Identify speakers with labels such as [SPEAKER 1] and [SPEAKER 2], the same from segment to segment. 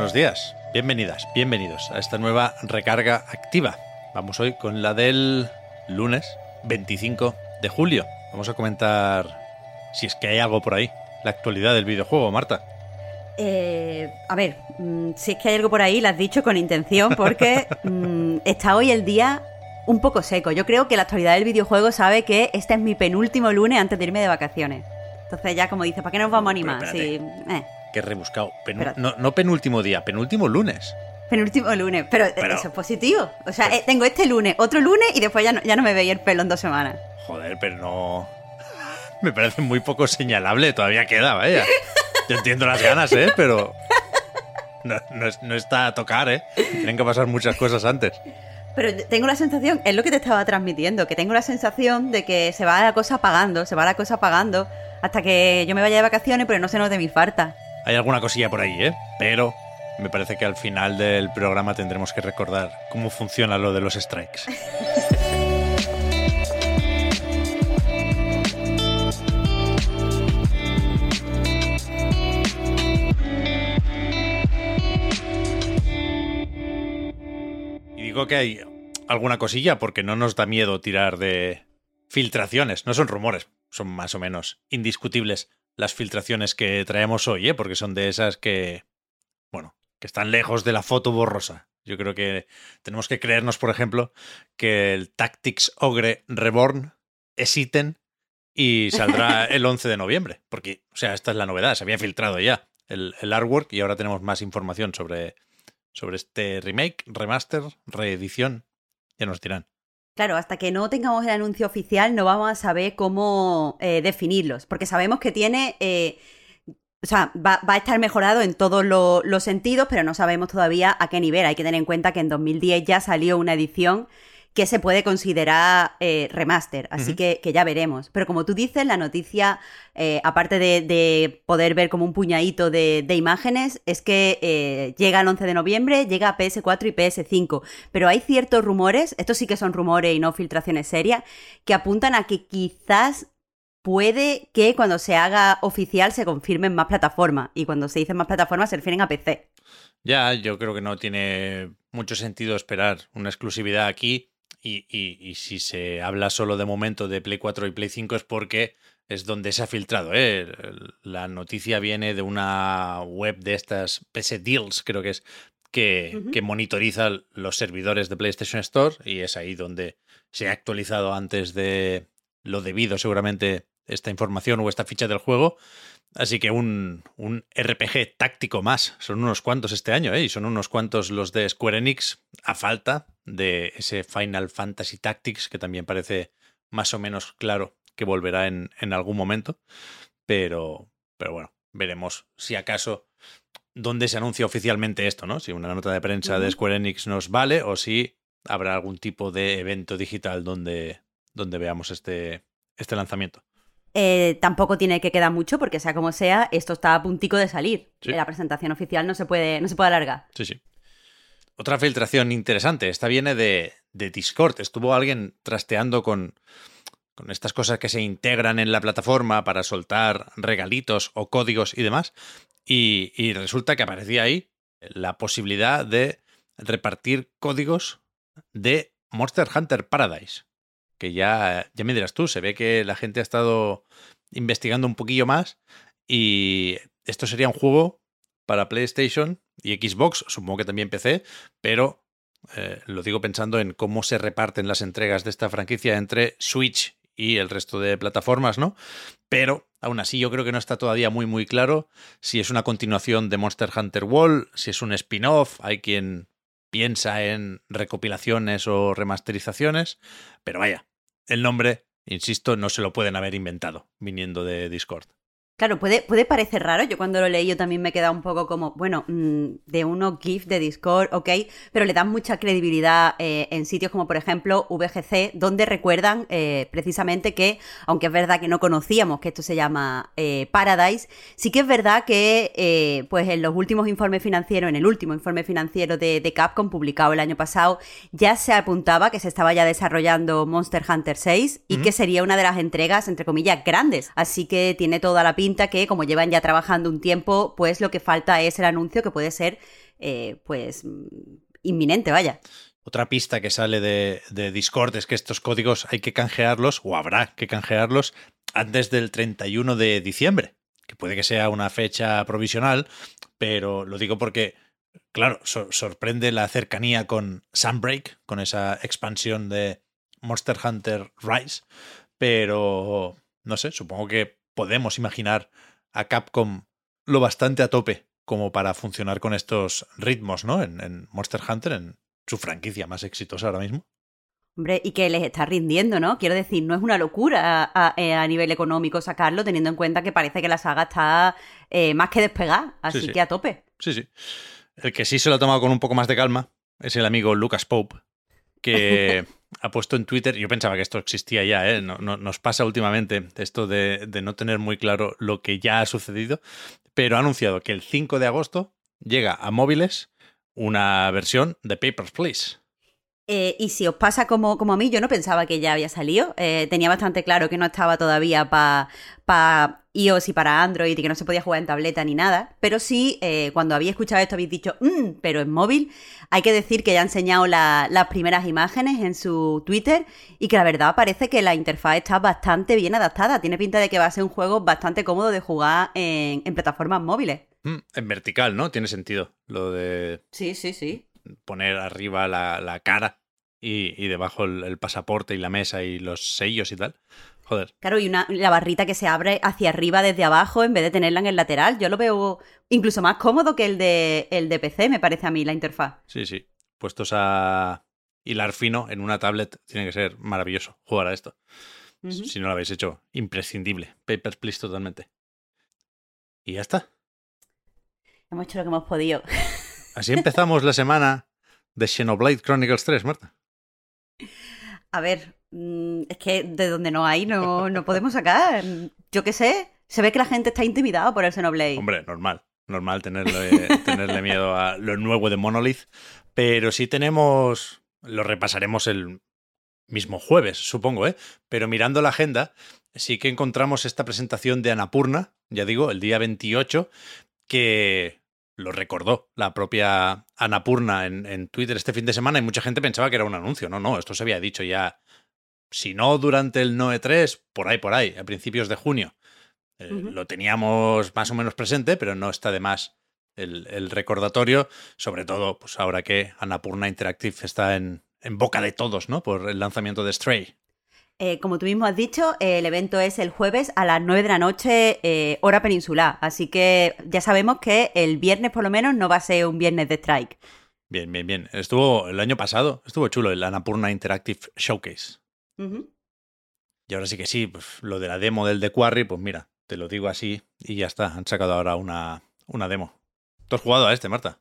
[SPEAKER 1] Buenos días, bienvenidas, bienvenidos a esta nueva recarga activa. Vamos hoy con la del lunes 25 de julio. Vamos a comentar si es que hay algo por ahí, la actualidad del videojuego, Marta.
[SPEAKER 2] Eh, a ver, mm, si es que hay algo por ahí, lo has dicho con intención, porque mm, está hoy el día un poco seco. Yo creo que la actualidad del videojuego sabe que este es mi penúltimo lunes antes de irme de vacaciones. Entonces ya como dice, ¿para qué nos vamos a animar? Sí, eh,
[SPEAKER 1] Qué rebuscado. Penu- no, no penúltimo día, penúltimo lunes.
[SPEAKER 2] penúltimo lunes. Pero, eh,
[SPEAKER 1] Pero-
[SPEAKER 2] eso es positivo. O sea, eh, tengo este lunes, otro lunes y después ya no, ya no me veía el pelo en dos semanas.
[SPEAKER 1] Joder, pero no. Me parece muy poco señalable, todavía queda, vaya. Yo entiendo las ganas, ¿eh? Pero. No, no es- no está a tocar, ¿eh? Tienen que pasar muchas cosas antes.
[SPEAKER 2] Pero tengo la sensación, es lo que te estaba transmitiendo, que tengo la sensación de que se va la cosa apagando, se va la cosa apagando hasta que yo me vaya de vacaciones, pero no se note mi falta.
[SPEAKER 1] Hay alguna cosilla por ahí, ¿eh? Pero me parece que al final del programa tendremos que recordar cómo funciona lo de los strikes. Y digo que hay alguna cosilla porque no nos da miedo tirar de filtraciones. No son rumores, son más o menos indiscutibles las filtraciones que traemos hoy, ¿eh? porque son de esas que, bueno, que están lejos de la foto borrosa. Yo creo que tenemos que creernos, por ejemplo, que el Tactics Ogre Reborn es ítem y saldrá el 11 de noviembre. Porque, o sea, esta es la novedad, se había filtrado ya el, el artwork y ahora tenemos más información sobre, sobre este remake, remaster, reedición. Ya nos dirán.
[SPEAKER 2] Claro, hasta que no tengamos el anuncio oficial no vamos a saber cómo eh, definirlos, porque sabemos que tiene, eh, o sea, va, a estar mejorado en todos lo- los sentidos, pero no sabemos todavía a qué nivel. Hay que tener en cuenta que en 2010 ya salió una edición que se puede considerar eh, remaster, así que, que ya veremos. Pero como tú dices, la noticia, eh, aparte de, de poder ver como un puñadito de, de imágenes, es que eh, llega el 11 de noviembre, llega a PS4 y PS5. Pero hay ciertos rumores, estos sí que son rumores y no filtraciones serias, que apuntan a que quizás puede que cuando se haga oficial se confirmen más plataformas. Y cuando se dicen más plataformas se refieren a PC.
[SPEAKER 1] Ya, yo creo que no tiene mucho sentido esperar una exclusividad aquí. Y, y- y si se habla solo de momento de Play 4 y Play 5 es porque es donde se ha filtrado. ¿eh? La noticia viene de una web de estas PC Deals, creo que es, que, que monitoriza los servidores de PlayStation Store y es ahí donde se ha actualizado antes de lo debido seguramente esta información o esta ficha del juego. Así que un, un RPG táctico más. Son unos cuantos este año, ¿eh? Y son unos cuantos los de Square Enix, a falta de ese Final Fantasy Tactics, que también parece más o menos claro que volverá en, en algún momento. Pero, pero bueno, veremos si acaso dónde se anuncia oficialmente esto, ¿no? Si una nota de prensa de. Square Enix nos vale o si habrá algún tipo de evento digital donde, donde veamos este, este lanzamiento.
[SPEAKER 2] Eh, tampoco tiene que quedar mucho, porque sea como sea, esto está a puntico de salir.
[SPEAKER 1] Sí.
[SPEAKER 2] La presentación oficial no se puede, no se puede alargar.
[SPEAKER 1] Sí, sí. Otra filtración interesante, esta viene de, Discord. Estuvo alguien trasteando con, con estas cosas que se integran en la plataforma para soltar regalitos o códigos y demás. Y, y resulta que aparecía ahí la posibilidad de repartir códigos de Monster Hunter Paradise. Que ya, ya me dirás tú, se ve que la gente ha estado investigando un poquillo más y esto sería un juego para PlayStation y Xbox, supongo que también PC, pero eh, lo digo pensando en cómo se reparten las entregas de esta franquicia entre Switch y el resto de plataformas, ¿no? Pero aún así yo creo que no está todavía muy muy claro si es una continuación de Monster Hunter World, si es un spin-off, hay quien piensa en recopilaciones o remasterizaciones, pero vaya, el nombre, insisto, no se lo pueden haber inventado viniendo de Discord.
[SPEAKER 2] Claro, puede, puede parecer raro. Yo cuando lo leí yo también me he quedado un poco como, bueno, mm, de unos GIF de Discord, ok, pero le dan mucha credibilidad eh, en sitios como por ejemplo VGC, donde recuerdan eh, precisamente que, aunque es verdad que no conocíamos que esto se llama eh, Paradise, sí que es verdad que pues en los últimos informes financieros, en el último informe financiero de, de, Capcom publicado el año pasado, ya se apuntaba que se estaba ya desarrollando Monster Hunter 6 y que sería una de las entregas, entre comillas, grandes. Así que tiene toda la pinta que, como llevan ya trabajando un tiempo, pues lo que falta es el anuncio que puede ser, eh, pues, inminente, vaya.
[SPEAKER 1] Otra pista que sale de, Discord es que estos códigos hay que canjearlos, o habrá que canjearlos, antes del 31 de diciembre, que puede que sea una fecha provisional, pero lo digo porque, claro, sorprende la cercanía con Sunbreak, con esa expansión de Monster Hunter Rise, pero no sé, supongo que podemos imaginar a Capcom lo bastante a tope como para funcionar con estos ritmos, ¿no? En, Monster Hunter, en su franquicia más exitosa ahora mismo.
[SPEAKER 2] Hombre, y que les está rindiendo, ¿no? Quiero decir, no es una locura a, eh, nivel económico sacarlo, teniendo en cuenta que parece que la saga está eh, más que despegada, así que a tope.
[SPEAKER 1] Sí, sí. El que sí se lo ha tomado con un poco más de calma es el amigo Lucas Pope, que ha puesto en Twitter, yo pensaba que esto existía ya, ¿eh? no, nos pasa últimamente esto de, de, no tener muy claro lo que ya ha sucedido, pero ha anunciado que el 5 de agosto llega a móviles una versión de Papers, Please.
[SPEAKER 2] Eh, y si os pasa como, como, a mí, yo no pensaba que ya había salido. Eh, tenía bastante claro que no estaba todavía para pa iOS y para Android y que no se podía jugar en tableta ni nada. Pero sí, eh, cuando había escuchado esto habéis dicho, mm, pero en móvil. Hay que decir que ya ha enseñado las primeras imágenes en su Twitter y que la verdad parece que la interfaz está bastante bien adaptada. Tiene pinta de que va a ser un juego bastante cómodo de jugar en, plataformas móviles.
[SPEAKER 1] Mm, en vertical, ¿no? Tiene sentido lo de...
[SPEAKER 2] Sí, sí, sí
[SPEAKER 1] poner arriba la, cara y, debajo el, pasaporte y la mesa y los sellos y tal. Joder.
[SPEAKER 2] Claro, y una, la barrita que se abre hacia arriba desde abajo en vez de tenerla en el lateral. Yo lo veo incluso más cómodo que el de, el de PC, me parece a mí, la interfaz.
[SPEAKER 1] Sí, sí. Puestos a hilar fino en una tablet, tiene que ser maravilloso jugar a esto. Si no lo habéis hecho, imprescindible. Papers, please, totalmente. Y ya está.
[SPEAKER 2] Hemos hecho lo que hemos podido.
[SPEAKER 1] Así empezamos la semana de Xenoblade Chronicles 3, Marta.
[SPEAKER 2] A ver, mm, es que de donde no hay no, no podemos sacar. Yo qué sé, se ve que la gente está intimidada por el Xenoblade.
[SPEAKER 1] Hombre, normal. Normal tenerle, tenerle miedo a lo nuevo de Monolith. Pero sí tenemos. Lo repasaremos el mismo jueves, supongo, ¿eh? Pero mirando la agenda, sí que encontramos esta presentación de Anapurna, ya digo, el día 28, que lo recordó la propia Anapurna en, en Twitter este fin de semana y mucha gente pensaba que era un anuncio. No, no, esto se había dicho ya, si no durante el Noe 3, por ahí, por ahí, a principios de junio. Eh, lo teníamos más o menos presente, pero no está de más el, recordatorio, sobre todo pues ahora que Anapurna Interactive está en, en boca de todos, ¿no? Por el lanzamiento de Stray.
[SPEAKER 2] Eh, como tú mismo has dicho, el evento es el jueves a las 9 de la noche, eh, hora peninsular. Así que ya sabemos que el viernes, por lo menos, no va a ser un viernes de strike.
[SPEAKER 1] Bien, bien, bien. Estuvo el año pasado, estuvo chulo el Anapurna Interactive Showcase. Y ahora sí que sí, pues, lo de la demo del The Quarry, pues mira, te lo digo así y ya está. Han sacado ahora una, una demo. ¿Tú has jugado a este, Marta?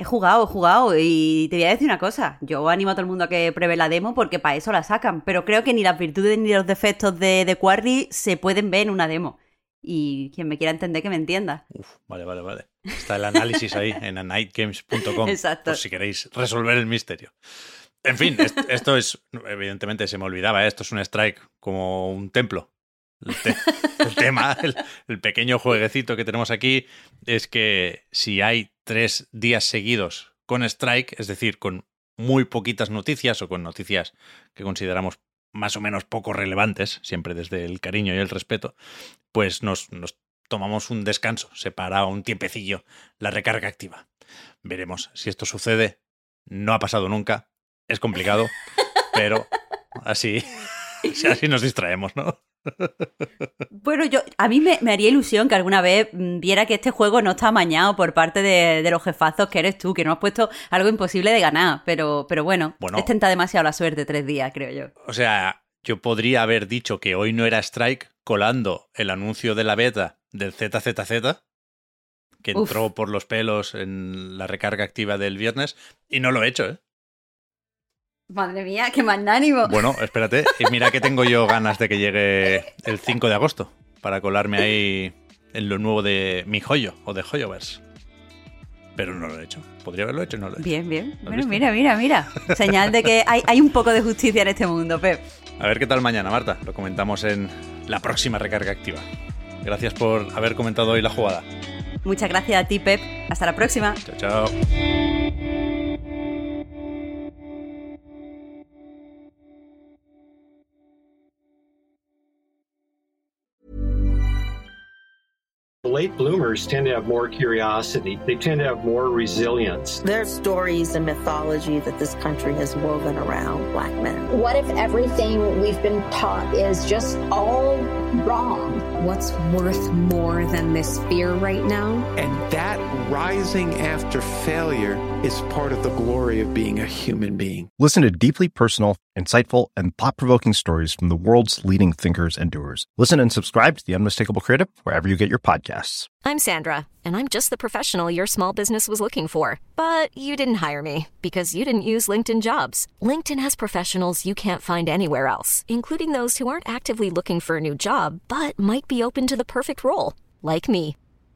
[SPEAKER 2] He jugado, he jugado y te voy a decir una cosa. Yo animo a todo el mundo a que pruebe la demo porque para eso la sacan. Pero creo que ni las virtudes ni los defectos de, de Quarry se pueden ver en una demo. Y quien me quiera entender que me entienda.
[SPEAKER 1] Uf, vale, vale, vale. Está el análisis ahí en anightgames.com. Exacto. Por si queréis resolver el misterio. En fin, esto es, evidentemente se me olvidaba, ¿eh? esto es un strike como un templo. El, tema, el, pequeño jueguecito que tenemos aquí es que si hay tres días seguidos con strike, es decir, con muy poquitas noticias o con noticias que consideramos más o menos poco relevantes, siempre desde el cariño y el respeto, pues nos, nos tomamos un descanso, se para un tiempecillo la recarga activa. Veremos si esto sucede. No ha pasado nunca, es complicado, pero así, así nos distraemos, ¿no?
[SPEAKER 2] Bueno, yo a mí me, haría ilusión que alguna vez mm, viera que este juego no está amañado por parte de, los jefazos que eres tú, que no has puesto algo imposible de ganar, pero, pero bueno, bueno, es tenta demasiado la suerte tres días, creo yo.
[SPEAKER 1] O sea, yo podría haber dicho que hoy no era Strike colando el anuncio de la beta del ZZZ, que entró por los pelos en la recarga activa del viernes, y no lo he hecho, ¿eh?
[SPEAKER 2] Madre mía, qué magnánimo.
[SPEAKER 1] Bueno, espérate, y mira que tengo yo ganas de que llegue el 5 de agosto para colarme ahí en lo nuevo de mi joyo o de Joyoverse. Pero no lo he hecho. Podría haberlo hecho y no lo he hecho.
[SPEAKER 2] Bien, bien. Bueno, mira, mira, mira. Señal de que hay, hay un poco de justicia en este mundo, Pep.
[SPEAKER 1] A ver qué tal mañana, Marta. Lo comentamos en la próxima recarga activa. Gracias por haber comentado hoy la jugada.
[SPEAKER 2] Muchas gracias a ti, Pep. Hasta la próxima.
[SPEAKER 1] Chao, chao.
[SPEAKER 3] Late bloomers tend to have more curiosity. They tend to have more resilience.
[SPEAKER 4] There's stories and mythology that this country has woven around black men.
[SPEAKER 5] What if everything we've been taught is just all wrong?
[SPEAKER 6] What's worth more than this fear right now?
[SPEAKER 7] And that rising after failure is part of the glory of being a human being.
[SPEAKER 8] Listen to deeply personal, insightful, and thought provoking stories from the world's leading thinkers and doers. Listen and subscribe to The Unmistakable Creative wherever you get your podcasts.
[SPEAKER 9] I'm Sandra, and I'm just the professional your small business was looking for. But you didn't hire me because you didn't use LinkedIn jobs. LinkedIn has professionals you can't find anywhere else, including those who aren't actively looking for a new job but might be open to the perfect role, like me.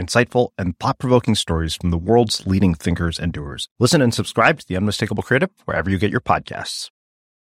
[SPEAKER 8] insightful, and thought provoking stories from the world's leading thinkers and doers. Listen and subscribe to The Unmistakable Creative wherever you get your podcasts.